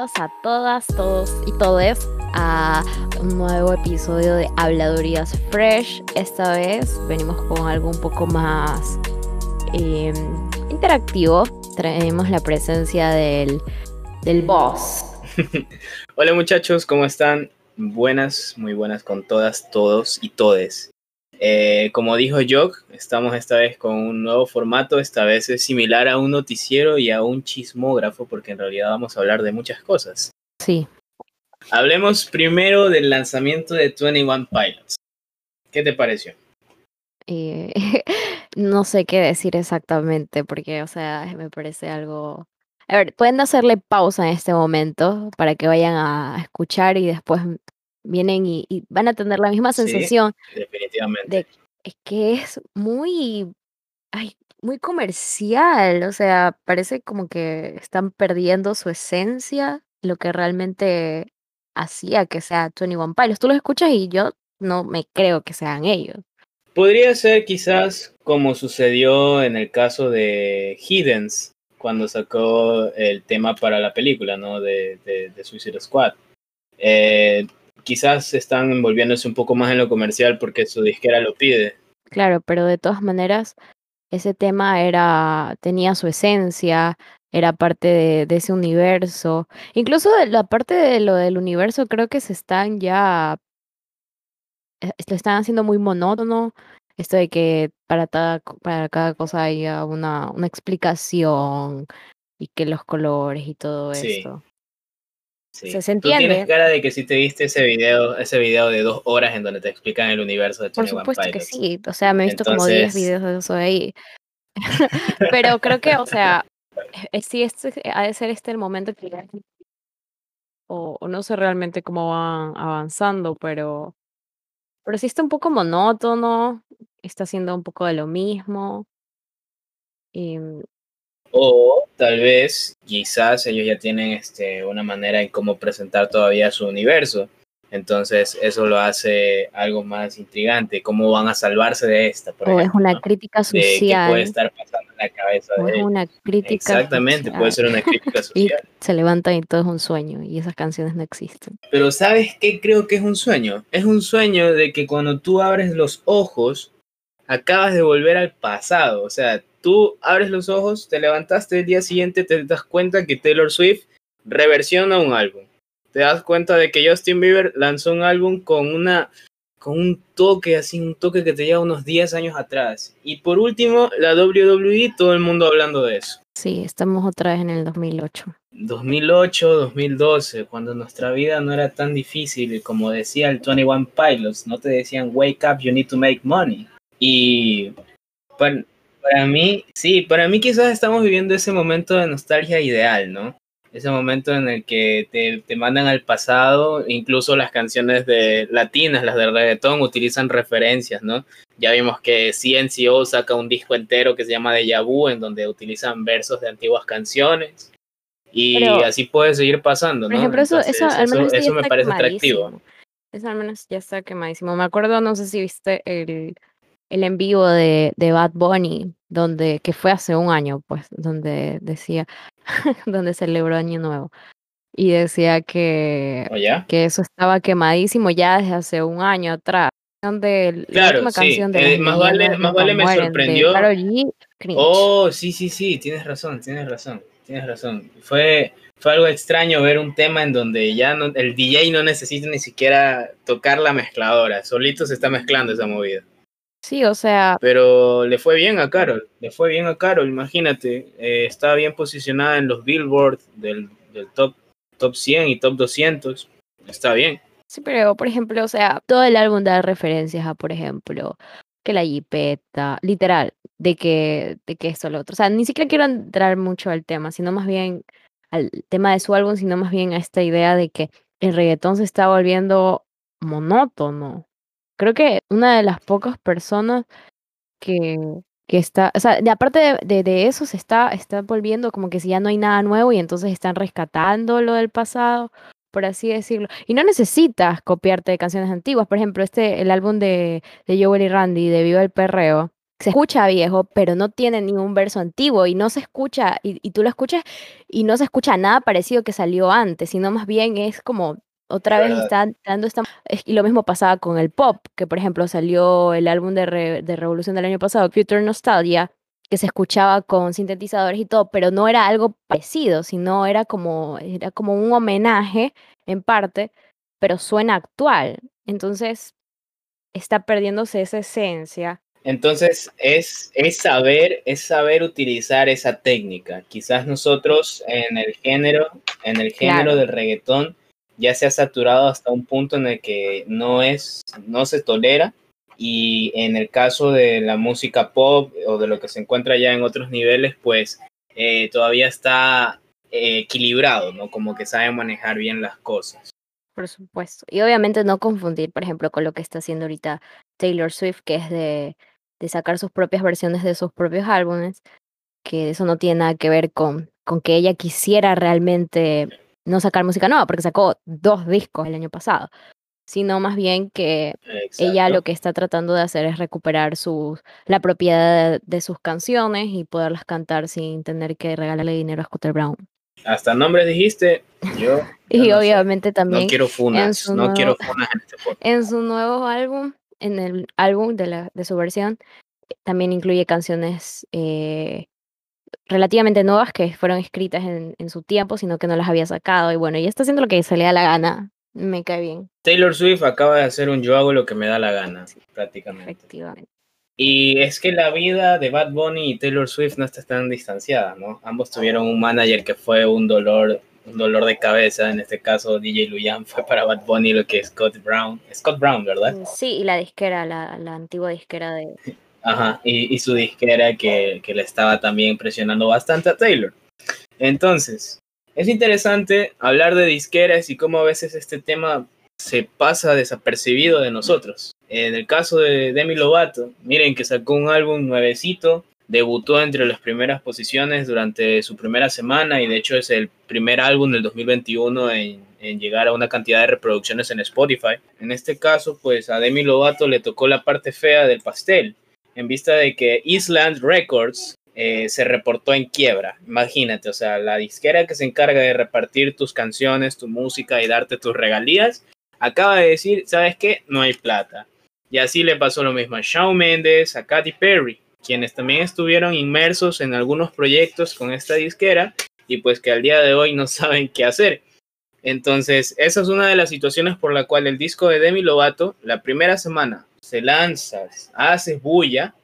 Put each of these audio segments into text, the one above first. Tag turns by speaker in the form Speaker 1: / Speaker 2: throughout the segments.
Speaker 1: a todas, todos y todes a un nuevo episodio de Habladurías Fresh. Esta vez venimos con algo un poco más em, interactivo. Traemos la presencia del, del boss.
Speaker 2: Hola muchachos, ¿cómo están? Buenas, muy buenas con todas, todos y todes. Eh, como dijo Jock, estamos esta vez con un nuevo formato. Esta vez es similar a un noticiero y a un chismógrafo, porque en realidad vamos a hablar de muchas cosas.
Speaker 1: Sí.
Speaker 2: Hablemos primero del lanzamiento de 21 Pilots. ¿Qué te pareció?
Speaker 1: Eh, no sé qué decir exactamente, porque, o sea, me parece algo. A ver, pueden hacerle pausa en este momento para que vayan a escuchar y después vienen y, y van a tener la misma
Speaker 2: Sí,
Speaker 1: sensación
Speaker 2: definitivamente.
Speaker 1: de es que es muy, ay, muy comercial, o sea, parece como que están perdiendo su esencia, lo que realmente hacía que sea 21 Pilots. Tú los escuchas y yo no me creo que sean ellos.
Speaker 2: Podría ser quizás como sucedió en el caso de Hiddens, cuando sacó el tema para la película, ¿no? De, de, de Suicide Squad. Eh, quizás están envolviéndose un poco más en lo comercial porque su disquera lo pide.
Speaker 1: Claro, pero de todas maneras, ese tema era, tenía su esencia, era parte de, de ese universo. Incluso de la parte de lo del universo, creo que se están ya, eh, lo están haciendo muy monótono. Esto de que para cada, para cada cosa haya una, una explicación y que los colores y todo
Speaker 2: Sí.
Speaker 1: esto.
Speaker 2: Sí.
Speaker 1: Se-
Speaker 2: Tú tienes cara de que si te viste ese video, ese video de dos horas en donde te explican el universo de
Speaker 1: Por
Speaker 2: 21
Speaker 1: supuesto que sí, o sea, me he visto como 10
Speaker 2: Entonces,
Speaker 1: videos de eso ahí. Pero creo que, o sea, eh, sí, este ha de ser este el momento que o, o no sé realmente cómo van avanzando, pero, pero sí está un poco monótono, está haciendo un poco de lo mismo. Y,
Speaker 2: O tal vez, quizás ellos ya tienen este, una manera en cómo presentar todavía su universo. Entonces eso lo hace algo más intrigante. ¿Cómo van a salvarse de esta, por
Speaker 1: o es
Speaker 2: ejemplo?
Speaker 1: una
Speaker 2: ¿no?
Speaker 1: crítica
Speaker 2: De qué puede
Speaker 1: social,
Speaker 2: estar pasando en la cabeza
Speaker 1: o
Speaker 2: de
Speaker 1: es
Speaker 2: ellos.
Speaker 1: una crítica
Speaker 2: Exactamente, puede
Speaker 1: social.
Speaker 2: ser una crítica
Speaker 1: Y
Speaker 2: social.
Speaker 1: se levantan y todo es un sueño, y esas canciones no existen.
Speaker 2: Pero ¿sabes qué creo que es un sueño? Es un sueño de que cuando tú abres los ojos, acabas de volver al pasado. O sea, tú abres los ojos, te levantaste el día siguiente, te das cuenta que Taylor Swift reversiona un álbum. Te das cuenta de que Justin Bieber lanzó un álbum con una con un toque así, un toque que te lleva unos 10 años atrás. Y por último, la WWE, todo el mundo hablando de eso.
Speaker 1: Sí, estamos otra vez en el 2008.
Speaker 2: 2008, 2012, cuando nuestra vida no era tan difícil, como decía el 21 Pilots, no te decían wake up, you need to make money. Y para, para mí, sí, para mí quizás estamos viviendo ese momento de nostalgia ideal, ¿no? Ese momento en el que te, te mandan al pasado, incluso las canciones de latinas, las de reggaetón, utilizan referencias, ¿no? Ya vimos que CNCO saca un disco entero que se llama Deja Vu, en donde utilizan versos de antiguas canciones. Y
Speaker 1: Pero,
Speaker 2: así puede seguir pasando,
Speaker 1: por
Speaker 2: ¿no?
Speaker 1: ejemplo, eso, eso al
Speaker 2: eso,
Speaker 1: menos ya
Speaker 2: eso me parece atractivo.
Speaker 1: Eso al menos ya está quemadísimo. Me acuerdo, no sé si viste el, el en vivo de, de Bad Bunny, donde, que fue hace un año, pues, donde decía, donde celebró Año Nuevo. Y decía que,
Speaker 2: ¿O ya?
Speaker 1: que eso estaba quemadísimo ya desde hace un año atrás. De, la
Speaker 2: Claro,
Speaker 1: última
Speaker 2: sí.
Speaker 1: canción de
Speaker 2: eh, más vale, más vale me
Speaker 1: mueren
Speaker 2: sorprendió.
Speaker 1: G.
Speaker 2: Oh, sí, sí, sí, tienes razón, tienes razón, tienes razón. Fue, fue algo extraño ver un tema en donde ya no, el DJ no necesita ni siquiera tocar la mezcladora, solito se está mezclando esa movida.
Speaker 1: Sí, o sea,
Speaker 2: Pero le fue bien a Carol, le fue bien a Carol, imagínate, eh, estaba bien posicionada en los Billboard del, del top, top 100 y top 200, está bien.
Speaker 1: Sí, pero por ejemplo, o sea, todo el álbum da referencias a, por ejemplo, que la jipeta, literal, de que, de que esto, lo otro. O sea, ni siquiera quiero entrar mucho al tema, sino más bien al tema de su álbum, sino más bien a esta idea de que el reggaetón se está volviendo monótono. Creo que una de las pocas personas que, que está, o sea, de aparte de, de, eso se está, está volviendo como que si ya no hay nada nuevo y entonces están rescatando lo del pasado por así decirlo. Y no necesitas copiarte de canciones antiguas. Por ejemplo, este, el álbum de, de Joel y Randy, de Viva el Perreo, se escucha viejo, pero no tiene ningún verso antiguo y no se escucha, y tú lo escuchas y no se escucha nada parecido que salió antes, sino más bien es como otra vez está dando esta... es- Y lo mismo pasaba con el pop, que por ejemplo salió el álbum de, Re- de Revolución del año pasado, Future Nostalgia, que se escuchaba con sintetizadores y todo, pero no era algo parecido, sino era como, era como un homenaje en parte, pero suena actual. Entonces está perdiéndose esa esencia.
Speaker 2: Entonces es, es saber, es saber utilizar esa técnica. Quizás nosotros en el género, en el género
Speaker 1: Claro.
Speaker 2: del reggaetón, ya se ha saturado hasta un punto en el que no es, no se tolera. Y en el caso de la música pop o de lo que se encuentra ya en otros niveles, pues eh, todavía está eh, equilibrado, ¿no? Como que sabe manejar bien las cosas.
Speaker 1: Por supuesto. Y obviamente no confundir, por ejemplo, con lo que está haciendo ahorita Taylor Swift, que es de, de sacar sus propias versiones de sus propios álbumes, que eso no tiene nada que ver con, con que ella quisiera realmente no sacar música nueva, porque sacó dos discos el año pasado, sino más bien que ella lo que está tratando de hacer es recuperar sus, la propiedad de sus canciones y poderlas cantar sin tener que regalarle dinero a Scooter Brown.
Speaker 2: Hasta nombres dijiste, yo,
Speaker 1: Y
Speaker 2: no sé.
Speaker 1: obviamente también
Speaker 2: no quiero funas,
Speaker 1: su
Speaker 2: no quiero funas en este podcast.
Speaker 1: En su nuevo álbum, en el álbum de, la, de su versión, también incluye canciones eh, relativamente nuevas que fueron escritas en, en su tiempo, sino que no las había sacado. Y bueno, ella está haciendo lo que se le da la gana. Me cae bien,
Speaker 2: Taylor Swift acaba de hacer un yo hago lo que me da la gana, prácticamente.
Speaker 1: efectivamente.
Speaker 2: Y es que la vida de Bad Bunny y Taylor Swift no está tan distanciada, ¿no? Ambos tuvieron un manager que fue un dolor, un dolor de cabeza. En este caso, DJ Luyan fue para Bad Bunny lo que Scott Brown. Scott Brown, ¿verdad?
Speaker 1: Sí, y la disquera, la, la antigua disquera de...
Speaker 2: Ajá, y, y su disquera que, que le estaba también presionando bastante a Taylor. Entonces, es interesante hablar de disqueras y cómo a veces este tema se pasa desapercibido de nosotros. En el caso de Demi Lovato, miren que sacó un álbum nuevecito, debutó entre las primeras posiciones durante su primera semana y de hecho es el primer álbum del 2021 en, en llegar a una cantidad de reproducciones en Spotify. En este caso, pues a Demi Lovato le tocó la parte fea del pastel en vista de que Island Records eh, se reportó en quiebra. Imagínate, o sea, la disquera que se encarga de repartir tus canciones, tu música y darte tus regalías, acaba de decir, ¿sabes qué? No hay plata. Y así le pasó lo mismo a Shawn Mendes, a Katy Perry, quienes también estuvieron inmersos en algunos proyectos con esta disquera y pues que al día de hoy no saben qué hacer. Entonces, esa es una de las situaciones por la cual el disco de Demi Lovato, la primera semana, se lanza, hace bulla,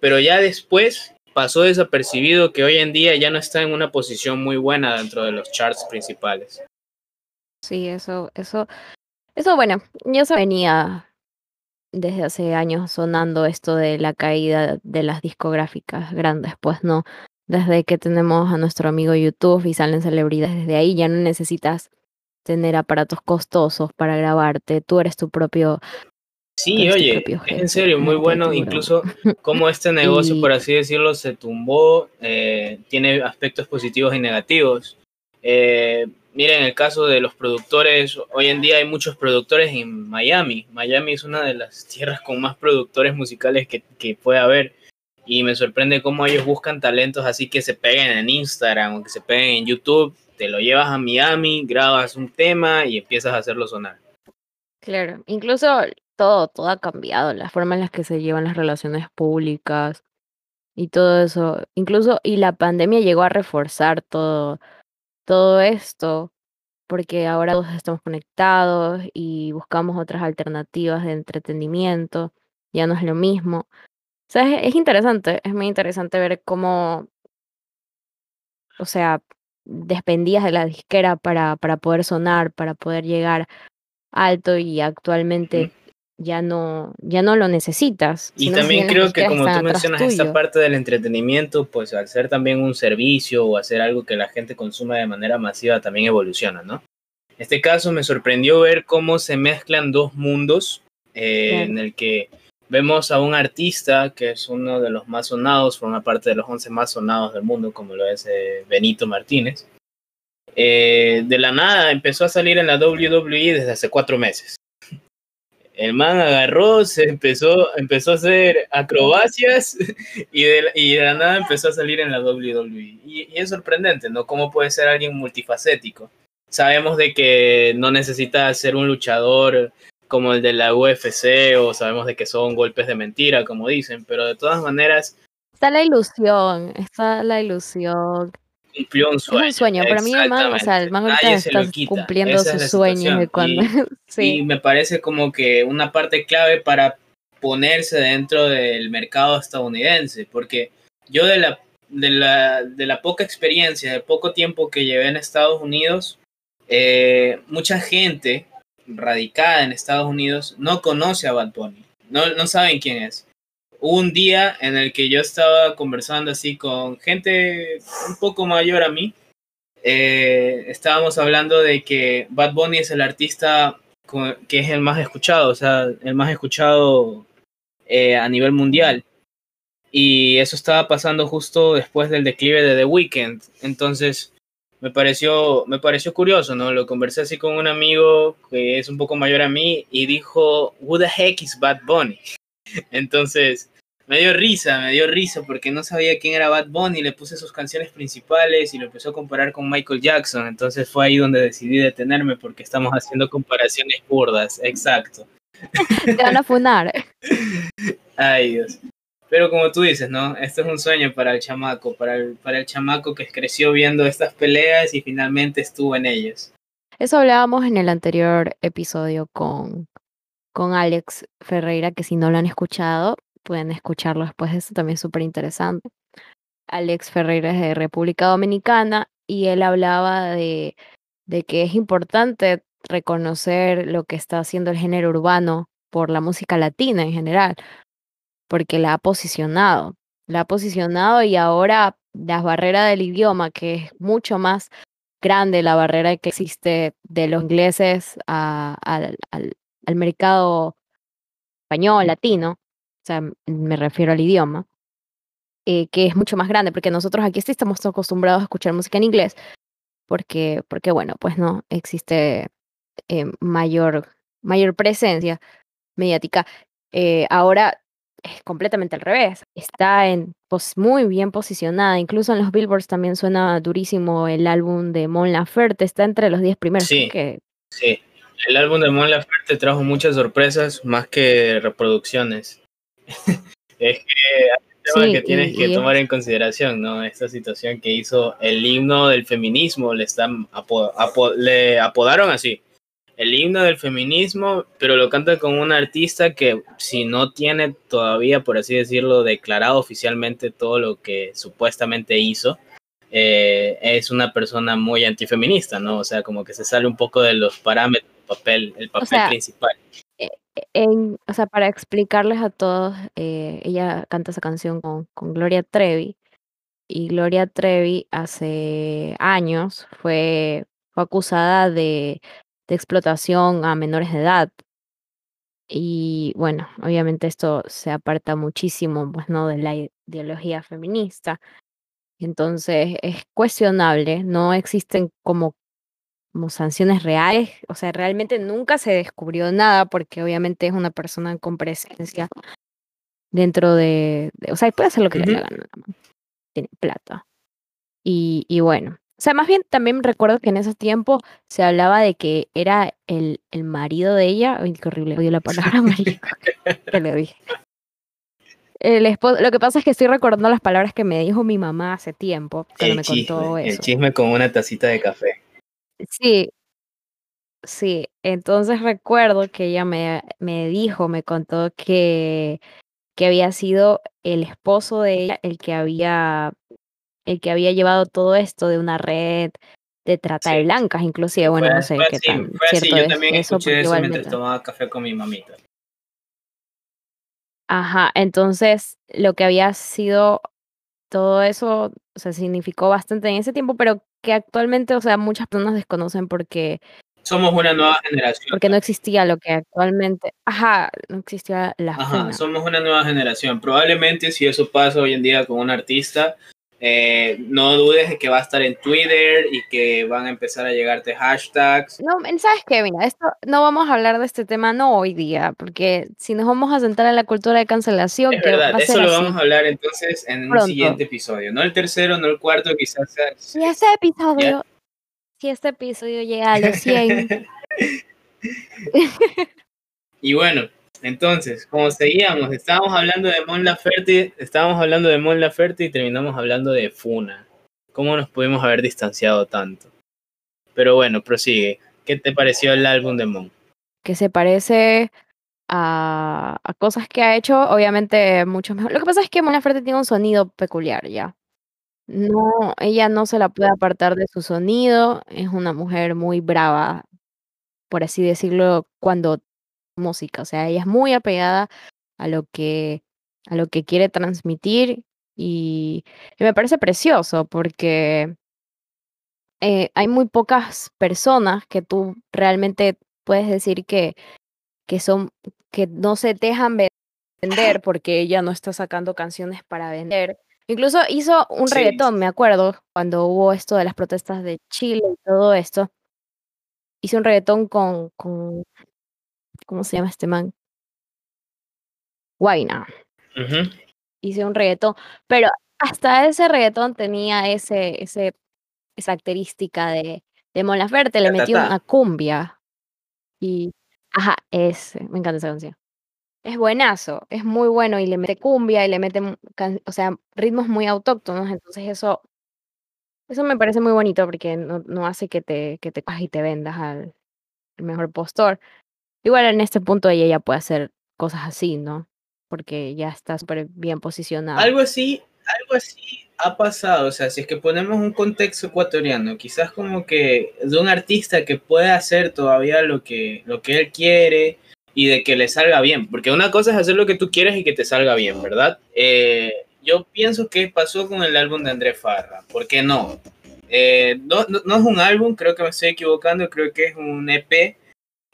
Speaker 2: pero ya después pasó desapercibido que hoy en día ya no está en una posición muy buena dentro de los charts principales.
Speaker 1: Sí, eso, eso, eso, bueno, ya se venía desde hace años sonando esto de la caída de las discográficas grandes, pues no, desde que tenemos a nuestro amigo YouTube y salen celebridades desde ahí, ya no necesitas tener aparatos costosos para grabarte, tú eres tu propio
Speaker 2: Sí, oye, es en serio, muy bueno, incluso como este negocio,
Speaker 1: Y-
Speaker 2: por así decirlo, se tumbó, eh, tiene aspectos positivos y negativos. Eh, miren, el caso de los productores, hoy en día hay muchos productores en Miami. Miami es una de las tierras con más productores musicales que, que puede haber. Y me sorprende cómo ellos buscan talentos así que se peguen en Instagram o que se peguen en YouTube. Te lo llevas a Miami, grabas un tema y empiezas a hacerlo sonar.
Speaker 1: Claro, incluso todo, todo ha cambiado, la forma en la que se llevan las relaciones públicas y todo eso. Incluso, y la pandemia llegó a reforzar todo, todo esto, porque ahora todos estamos conectados y buscamos otras alternativas de entretenimiento, ya no es lo mismo. O sea, es, es interesante, es muy interesante ver cómo, o sea, dependías de la disquera para, para poder sonar, para poder llegar alto y actualmente. Ya no, ya no lo necesitas.
Speaker 2: Y también creo que como tú mencionas esta parte del entretenimiento, pues al ser también un servicio o hacer algo que la gente consuma de manera masiva también evoluciona, ¿no? En este caso me sorprendió ver cómo se mezclan dos mundos eh, en el que vemos a un artista que es uno de los más sonados, forma parte de los 11 más sonados del mundo, como lo es eh, Benito Martínez. Eh, de la nada empezó a salir en la WWE desde hace cuatro meses. El man agarró, se empezó, empezó a hacer acrobacias y de, la nada empezó a salir en la WWE. Y, y, es sorprendente, ¿no? ¿Cómo puede ser alguien multifacético? Sabemos de que no necesita ser un luchador como el de la UFC o sabemos de que son golpes de mentira, como dicen, pero de todas maneras...
Speaker 1: Está la ilusión, está la ilusión.
Speaker 2: Cumplió un sueño.
Speaker 1: Es un sueño, para mí el man, o sea, ahorita está cumpliendo sus sueños de cuando...
Speaker 2: Y,
Speaker 1: sí.
Speaker 2: y me parece como que una parte clave para ponerse dentro del mercado estadounidense, porque yo de la, de la, de la poca experiencia, de poco tiempo que llevé en Estados Unidos, eh, mucha gente radicada en Estados Unidos no conoce a Bad Bunny, no, no saben quién es. Un día en el que yo estaba conversando así con gente un poco mayor a mí. Eh, estábamos hablando de que Bad Bunny es el artista que es el más escuchado, o sea, el más escuchado eh, a nivel mundial. Y eso estaba pasando justo después del declive de The Weeknd. Entonces, me pareció, me pareció curioso, ¿no? Lo conversé así con un amigo que es un poco mayor a mí y dijo, Who the heck is Bad Bunny? Entonces, me dio risa, me dio risa porque no sabía quién era Bad Bunny, le puse sus canciones principales y lo empezó a comparar con Michael Jackson. Entonces fue ahí donde decidí detenerme porque estamos haciendo comparaciones burdas, exacto.
Speaker 1: Te van a funar.
Speaker 2: Ay, Dios. Pero como tú dices, ¿no? Esto es un sueño para el chamaco, para el, para el chamaco que creció viendo estas peleas y finalmente estuvo en ellas.
Speaker 1: Eso hablábamos en el anterior episodio con, con Alex Ferreira, que si no lo han escuchado, pueden escucharlo después de eso, también es súper interesante. Alex Ferreira es de República Dominicana y él hablaba de, de que es importante reconocer lo que está haciendo el género urbano por la música latina en general, porque la ha posicionado, la ha posicionado y ahora las barreras del idioma, que es mucho más grande la barrera que existe de los ingleses a, al mercado español, latino, o sea, me refiero al idioma, eh, que es mucho más grande, porque nosotros aquí sí estamos acostumbrados a escuchar música en inglés, porque, porque bueno, pues no, existe eh, mayor, mayor presencia mediática. Eh, ahora es completamente al revés, está en, pues, muy bien posicionada, incluso en los billboards también suena durísimo el álbum de Mon Laferte, está entre los 10 primeros.
Speaker 2: Sí,
Speaker 1: que...
Speaker 2: sí. El álbum de Mon Laferte trajo muchas sorpresas más que reproducciones. es que hay un tema
Speaker 1: Sí,
Speaker 2: que tienes
Speaker 1: y-
Speaker 2: que
Speaker 1: y
Speaker 2: tomar
Speaker 1: es-
Speaker 2: en consideración, ¿no? Esta situación que hizo el himno del feminismo, le están apo- apo- le apodaron así. El himno del feminismo, pero lo canta con un artista que si no tiene todavía, por así decirlo, declarado oficialmente todo lo que supuestamente hizo, eh, es una persona muy antifeminista, ¿no? O sea, como que se sale un poco de los parámetros papel, el papel
Speaker 1: sea,
Speaker 2: principal.
Speaker 1: en, o sea, para explicarles a todos, eh, ella canta esa canción con, con Gloria Trevi y Gloria Trevi hace años fue, fue acusada de, de explotación a menores de edad. Y bueno, obviamente esto se aparta muchísimo, pues, ¿no? de la ideología feminista. Entonces es cuestionable, no existen como, como sanciones reales, o sea, realmente nunca se descubrió nada porque obviamente es una persona con presencia dentro de, de- o sea, puede hacer lo que le
Speaker 2: Ujú.
Speaker 1: gana, la man, tiene plata. Y, y bueno, o sea, más bien también recuerdo que en ese tiempo se hablaba de que era el, el marido de ella, ay, qué horrible, odio la palabra marido, que le dije. El esposo, lo que pasa es que estoy recordando las palabras que me dijo mi mamá hace tiempo, cuando
Speaker 2: El
Speaker 1: me contó
Speaker 2: chisme, el
Speaker 1: eso.
Speaker 2: chisme con una tacita de café.
Speaker 1: Sí, sí. Entonces recuerdo que ella me, me dijo, me contó que, que había sido el esposo de ella el que había, el que había llevado todo esto de una red de trata de
Speaker 2: Sí.
Speaker 1: blancas, inclusive. Bueno,
Speaker 2: Fue,
Speaker 1: no sé
Speaker 2: fue
Speaker 1: qué
Speaker 2: así,
Speaker 1: tan
Speaker 2: fue así.
Speaker 1: cierto
Speaker 2: Yo
Speaker 1: es
Speaker 2: también
Speaker 1: eso,
Speaker 2: escuché
Speaker 1: porque
Speaker 2: eso mientras tomaba café con mi mamita.
Speaker 1: Ajá, entonces lo que había sido todo eso, o sea, significó bastante en ese tiempo, pero que actualmente, o sea, muchas personas desconocen porque
Speaker 2: Somos una nueva generación.
Speaker 1: porque no existía lo que actualmente, ajá, no existía la
Speaker 2: Ajá,
Speaker 1: funa.
Speaker 2: somos una nueva generación. Probablemente si eso pasa hoy en día con un artista, Eh, no dudes de que va a estar en Twitter y que van a empezar a llegarte hashtags.
Speaker 1: No, ¿sabes qué? Mira, esto no vamos a hablar de este tema no hoy día, porque si nos vamos a sentar en la cultura de cancelación,
Speaker 2: Es
Speaker 1: que
Speaker 2: verdad,
Speaker 1: va a
Speaker 2: eso lo
Speaker 1: así.
Speaker 2: vamos a hablar entonces en un siguiente episodio. No el tercero, no el cuarto, quizás sea...
Speaker 1: Si este episodio, si este episodio llega a los 100,
Speaker 2: Y bueno, entonces, como seguíamos, estábamos hablando de Mon Laferte, estábamos hablando de Mon Laferte y terminamos hablando de Funa. ¿Cómo nos pudimos haber distanciado tanto? Pero bueno, prosigue. ¿Qué te pareció el álbum de Mon?
Speaker 1: que se parece a, a cosas que ha hecho, obviamente mucho mejor. Lo que pasa es que Mon Laferte tiene un sonido peculiar ya. No, ella no se la puede apartar de su sonido, es una mujer muy brava, por así decirlo, cuando música, o sea, ella es muy apegada a lo que a lo que quiere transmitir y, y me parece precioso porque eh, hay muy pocas personas que tú realmente puedes decir que, que son, que no se dejan ve- vender porque ella no está sacando canciones para vender. Incluso hizo un
Speaker 2: Sí.
Speaker 1: reggaetón, me acuerdo, cuando hubo esto de las protestas de Chile y todo esto. Hizo un reggaetón con, con ¿cómo se llama este man? Guayna.
Speaker 2: Ujú.
Speaker 1: Hice un reggaetón, pero hasta ese reggaetón tenía ese, ese, esa característica de, de Mon Laferte, le metió una cumbia. Y, ajá, ese, me encanta esa canción. Es buenazo, es muy bueno y le mete cumbia y le mete, o sea, ritmos muy autóctonos, entonces eso, eso me parece muy bonito porque no, no hace que te, que te cojas y te vendas al al mejor postor. Igual en este punto ella ya puede hacer cosas así, ¿no? Porque ya está súper bien posicionada.
Speaker 2: Algo así, algo así ha pasado, o sea, si es que ponemos un contexto ecuatoriano, quizás como que de un artista que puede hacer todavía lo que, lo que él quiere y de que le salga bien, porque una cosa es hacer lo que tú quieres y que te salga bien, ¿verdad? Eh, yo pienso que pasó con el álbum de Andrés Farra, ¿por qué no? Eh, no, no? no es un álbum, creo que me estoy equivocando, creo que es un EP,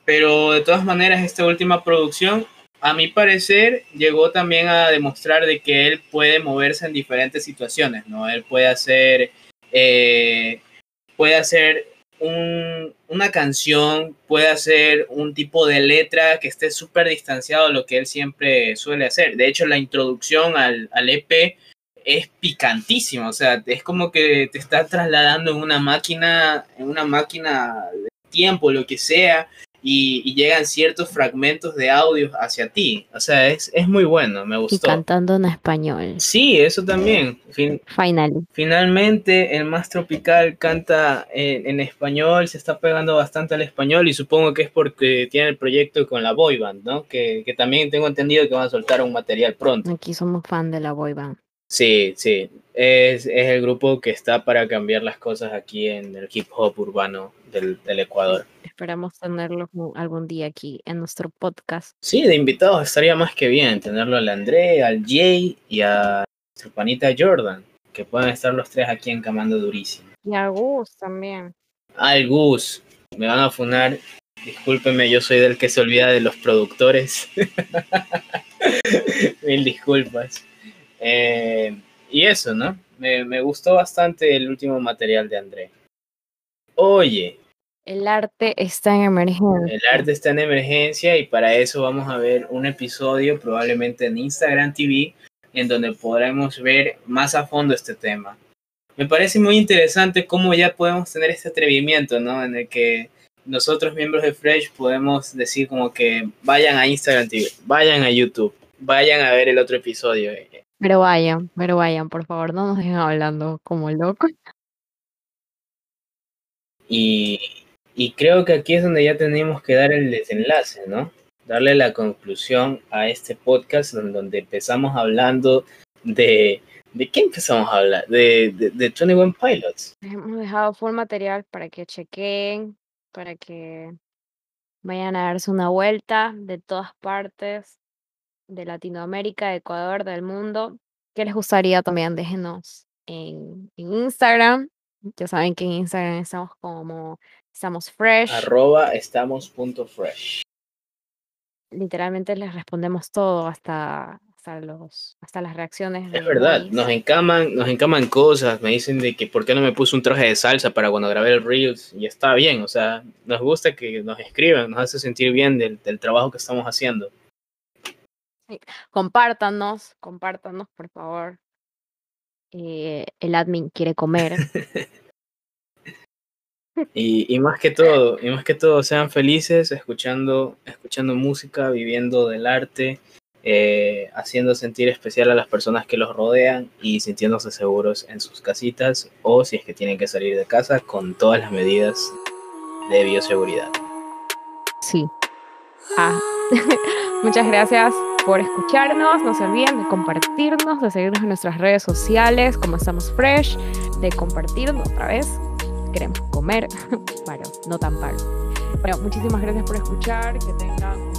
Speaker 2: pero de todas maneras esta última producción a mi parecer, llegó también a demostrar de que él puede moverse en diferentes situaciones, ¿no? Él puede hacer, eh, puede hacer un- una canción, puede hacer un tipo de letra que esté súper distanciado de lo que él siempre suele hacer. De hecho, la introducción al, al EP es picantísima, o sea, es como que te está trasladando en una máquina, en una máquina de tiempo, lo que sea, y, y llegan ciertos fragmentos de audio hacia ti. O sea, es, es muy bueno, me
Speaker 1: y
Speaker 2: gustó.
Speaker 1: cantando en español.
Speaker 2: Sí, eso también. Fin- finalmente, el más tropical canta en, en español, se está pegando bastante al español y supongo que es porque tiene el proyecto con la boy band, ¿no? Que, que también tengo entendido que van a soltar un material pronto.
Speaker 1: Aquí somos fan de la boy band.
Speaker 2: Sí, sí. Es, es el grupo que está para cambiar las cosas aquí en el hip hop urbano del, del Ecuador.
Speaker 1: Esperamos tenerlo algún día aquí en nuestro podcast.
Speaker 2: Sí, de invitados estaría más que bien tenerlo al André, al Jay y a nuestro panita Jordan, que puedan estar los tres aquí encamando durísimo.
Speaker 1: Y a Gus también.
Speaker 2: Al Gus, me van a funar. Discúlpeme, yo soy del que se olvida de los productores. Mil disculpas. Eh, y eso, ¿no? Me, me gustó bastante el último material de André. Oye,
Speaker 1: El arte está en emergencia.
Speaker 2: el arte está en emergencia y para eso vamos a ver un episodio probablemente en Instagram TV en donde podremos ver más a fondo este tema. Me parece muy interesante cómo ya podemos tener este atrevimiento, ¿no? En el que nosotros miembros de Fresh podemos decir como que vayan a Instagram TV, vayan a YouTube, vayan a ver el otro episodio.
Speaker 1: Pero vayan, pero vayan, por favor, no nos dejen hablando como locos.
Speaker 2: Y, y creo que aquí es donde ya tenemos que dar el desenlace, ¿no? Darle la conclusión a este podcast en donde empezamos hablando de... ¿De qué empezamos a hablar? De, de, de 21 Pilots.
Speaker 1: Hemos dejado full material para que chequen, para que vayan a darse una vuelta de todas partes, de Latinoamérica, de Ecuador, del mundo. ¿Qué les gustaría también? Déjenos en, en Instagram. Ya saben que en Instagram estamos como estamos fresh.
Speaker 2: Arroba estamos punto fresh.
Speaker 1: Literalmente les respondemos todo, hasta, hasta los, hasta las reacciones.
Speaker 2: Es verdad, nos encaman, nos encaman cosas, me dicen de que por qué no me puse un traje de salsa para cuando grabé el Reels, y está bien, o sea, nos gusta que nos escriban, nos hace sentir bien del, del trabajo que estamos haciendo.
Speaker 1: Compártanos, compártanos, por favor. Eh, el admin quiere comer.
Speaker 2: Y, más que todo, y más que todo, sean felices escuchando, escuchando música, viviendo del arte, eh, haciendo sentir especial a las personas que los rodean y sintiéndose seguros en sus casitas o si es que tienen que salir de casa con todas las medidas de bioseguridad.
Speaker 1: Sí. Ah. Muchas gracias por escucharnos. No se olviden de compartirnos, de seguirnos en nuestras redes sociales, como estamos fresh, de compartirnos otra vez. Queremos comer, pero no tan paro. Bueno, muchísimas gracias por escuchar. Que tengan